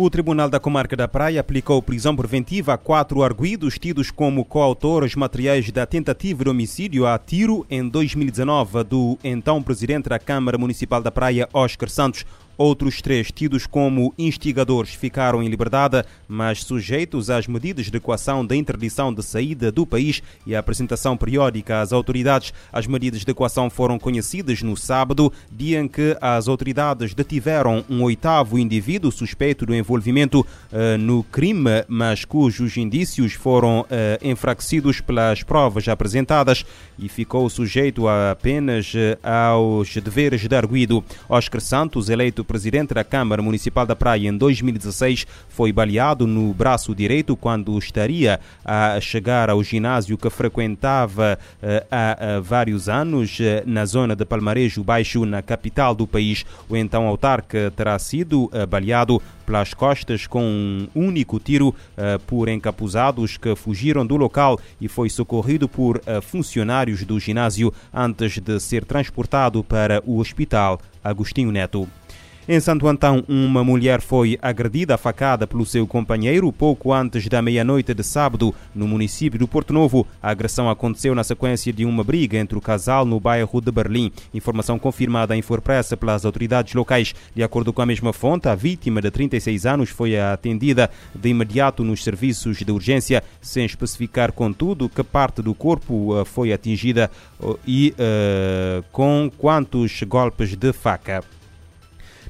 O Tribunal da Comarca da Praia aplicou prisão preventiva a quatro arguídos tidos como coautores materiais da tentativa de homicídio a tiro em 2019 do então presidente da Câmara Municipal da Praia, Oscar Santos. Outros três, tidos como instigadores, ficaram em liberdade, mas sujeitos às medidas de coação da interdição de saída do país e à apresentação periódica às autoridades. As medidas de coação foram conhecidas no sábado, dia em que as autoridades detiveram um oitavo indivíduo suspeito do envolvimento uh, no crime, mas cujos indícios foram uh, enfraquecidos pelas provas apresentadas e ficou sujeito apenas uh, aos deveres de arguido. Oscar Santos, eleito presidente da Câmara Municipal da Praia em 2016 foi baleado no braço direito quando estaria a chegar ao ginásio que frequentava uh, há uh, vários anos uh, na zona de Palmarejo Baixo, na capital do país. O então autarca terá sido baleado pelas costas com um único tiro por encapuzados que fugiram do local e foi socorrido por funcionários do ginásio antes de ser transportado para o hospital Agostinho Neto. Em Santo Antão, uma mulher foi agredida facada pelo seu companheiro pouco antes da meia-noite de sábado, no município do Porto Novo. A agressão aconteceu na sequência de uma briga entre o casal no bairro de Berlim. Informação confirmada em Forpressa pelas autoridades locais. De acordo com a mesma fonte, a vítima de 36 anos foi atendida de imediato nos serviços de urgência, sem especificar, contudo, que parte do corpo eh, foi atingida eh, e uh, com quantos golpes de faca.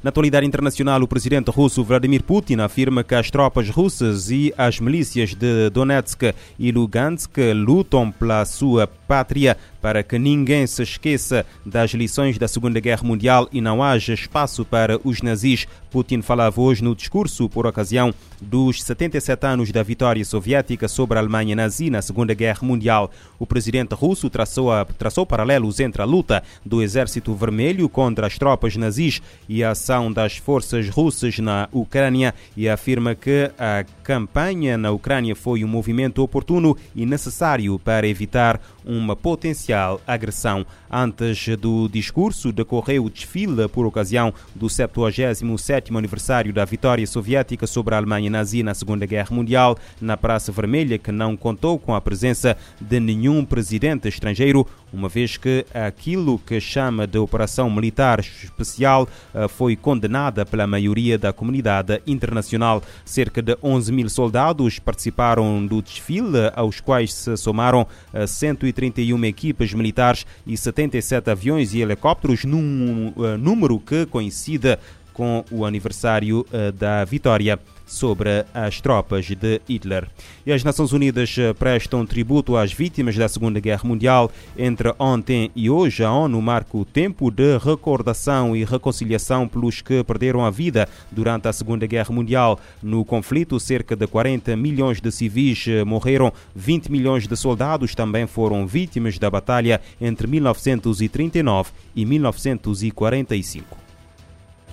Na atualidade internacional, o presidente russo Vladimir Putin afirma que as tropas russas e as milícias de Donetsk e Lugansk lutam pela sua pátria para que ninguém se esqueça das lições da Segunda Guerra Mundial e não haja espaço para os nazis. Putin falava hoje no discurso por ocasião dos 77 anos da vitória soviética sobre a Alemanha nazi na Segunda Guerra Mundial. O presidente russo traçou, a, traçou paralelos entre a luta do Exército Vermelho contra as tropas nazis e a ação das forças russas na Ucrânia e afirma que a campanha na Ucrânia foi um movimento oportuno e necessário para evitar uma potencial agressão. Antes do discurso, decorreu o desfile por ocasião do 77º aniversário da vitória soviética sobre a Alemanha nazi na Segunda Guerra Mundial, na Praça Vermelha, que não contou com a presença de nenhum presidente estrangeiro, uma vez que aquilo que chama de Operação Militar Especial eh, foi condenada pela maioria da comunidade internacional. Cerca de 11 mil soldados participaram do desfile, aos quais se somaram 131 eh, equipas militares e 77 aviões e helicópteros, num eh, número que coincide com o aniversário da vitória sobre as tropas de Hitler. E as Nações Unidas eh, prestam tributo às vítimas da Segunda Guerra Mundial. Entre ontem e hoje, a ONU marca o tempo de recordação e reconciliação pelos que perderam a vida durante a Segunda Guerra Mundial. No conflito, cerca de 40 milhões de civis eh, morreram, 20 milhões de soldados também foram vítimas da batalha entre 1939 e 1945.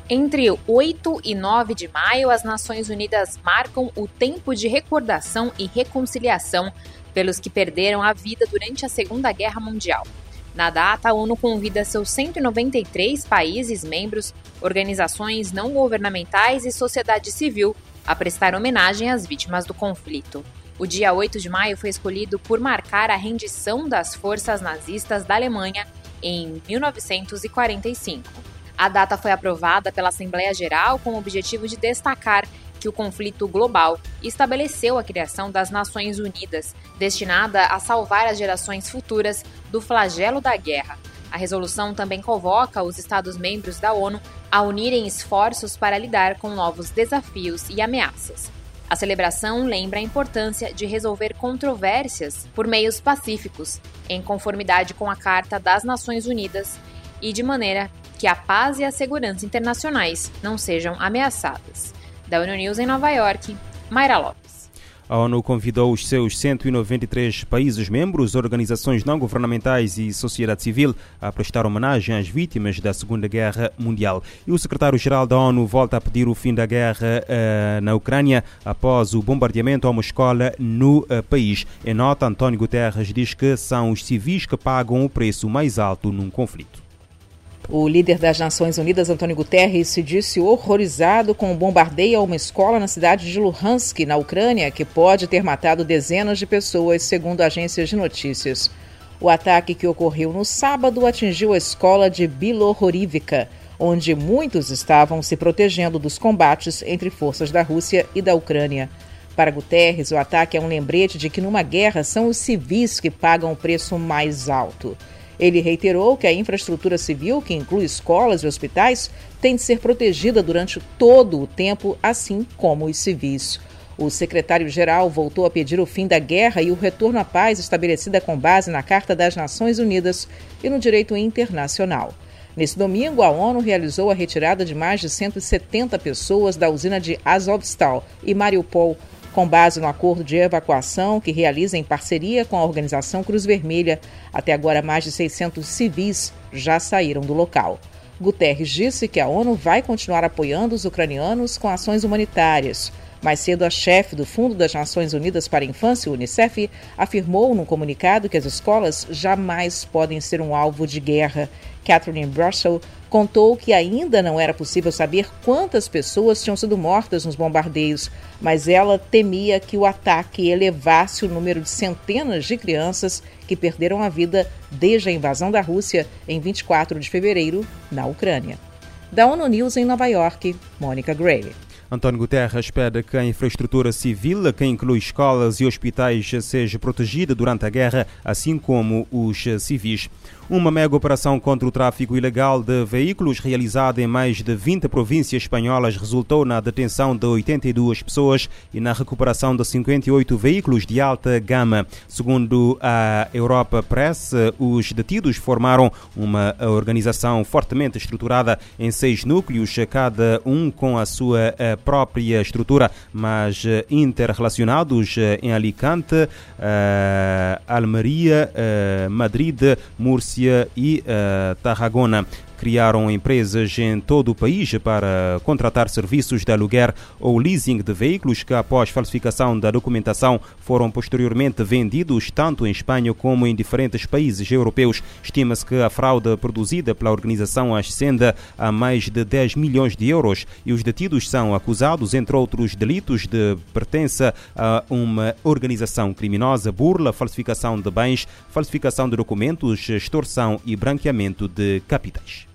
Entre 8 e 9 de maio, as Nações Unidas marcam o tempo de recordação e reconciliação pelos que perderam a vida durante a Segunda Guerra Mundial. Na data, a ONU convida seus 193 países membros, organizações não governamentais e sociedade civil a prestar homenagem às vítimas do conflito. O dia 8 de maio foi escolhido por marcar a rendição das forças nazistas da Alemanha em 1945. A data foi aprovada pela Assembleia Geral com o objetivo de destacar que o conflito global estabeleceu a criação das Nações Unidas, destinada a salvar as gerações futuras do flagelo da guerra. A resolução também convoca os Estados-membros da ONU a unirem esforços para lidar com novos desafios e ameaças. A celebração lembra a importância de resolver controvérsias por meios pacíficos, em conformidade com a Carta das Nações Unidas e de maneira que a paz e a segurança internacionais não sejam ameaçadas. Da ONU News em Nova York, Mayra Lopes. A ONU convidou os seus 193 países membros, organizações não governamentais e sociedade civil a prestar homenagem às vítimas da Segunda Guerra Mundial. E o secretário-geral da ONU volta a pedir o fim da guerra uh, na Ucrânia após o bombardeamento a uma escola no uh, país. Em nota, António Guterres diz que são os civis que pagam o preço mais alto num conflito. O líder das Nações Unidas, Antônio Guterres, se disse horrorizado com o bombardeio a uma escola na cidade de Luhansk, na Ucrânia, que pode ter matado dezenas de pessoas, segundo agências de notícias. O ataque que ocorreu no sábado atingiu a escola de Bilohorivka, onde muitos estavam se protegendo dos combates entre forças da Rússia e da Ucrânia. Para Guterres, o ataque é um lembrete de que numa guerra são os civis que pagam o preço mais alto. Ele reiterou que a infraestrutura civil, que inclui escolas e hospitais, tem de ser protegida durante todo o tempo, assim como os civis. O secretário-geral voltou a pedir o fim da guerra e o retorno à paz estabelecida com base na Carta das Nações Unidas e no direito internacional. Nesse domingo, a ONU realizou a retirada de mais de 170 pessoas da usina de Azovstal e Mariupol, com base no acordo de evacuação que realiza em parceria com a organização Cruz Vermelha. Até agora, mais de 600 civis já saíram do local. Guterres disse que a ONU vai continuar apoiando os ucranianos com ações humanitárias. Mais cedo, a chefe do Fundo das Nações Unidas para a Infância, Unicef, afirmou num comunicado que as escolas jamais podem ser um alvo de guerra Catherine Russell, contou que ainda não era possível saber quantas pessoas tinham sido mortas nos bombardeios, mas ela temia que o ataque elevasse o número de centenas de crianças que perderam a vida desde a invasão da Rússia em 24 de fevereiro na Ucrânia. Da ONU News em Nova York, Mônica Gray. António Guterres pede que a infraestrutura civil, que inclui escolas e hospitais, seja protegida durante a guerra, assim como os civis. Uma mega operação contra o tráfico ilegal de veículos realizada em mais de 20 províncias espanholas resultou na detenção de 82 pessoas e na recuperação de 58 veículos de alta gama. Segundo a Europa Press, os detidos formaram uma organização fortemente estruturada em seis núcleos, cada um com a sua eh, própria estrutura, mas eh, interrelacionados eh, em Alicante, Almeria, Madrid, E uh, Tarragona criaram empresas em todo o país para contratar serviços de aluguer ou leasing de veículos que, após falsificação da documentação, foram posteriormente vendidos tanto em Espanha como em diferentes países europeus. Estima-se que a fraude produzida pela organização ascenda a mais de 10 milhões de euros e os detidos são acusados, entre outros delitos, de pertença a uma organização criminosa, burla, falsificação de bens, falsificação de documentos, extorsão e branqueamento de capitais.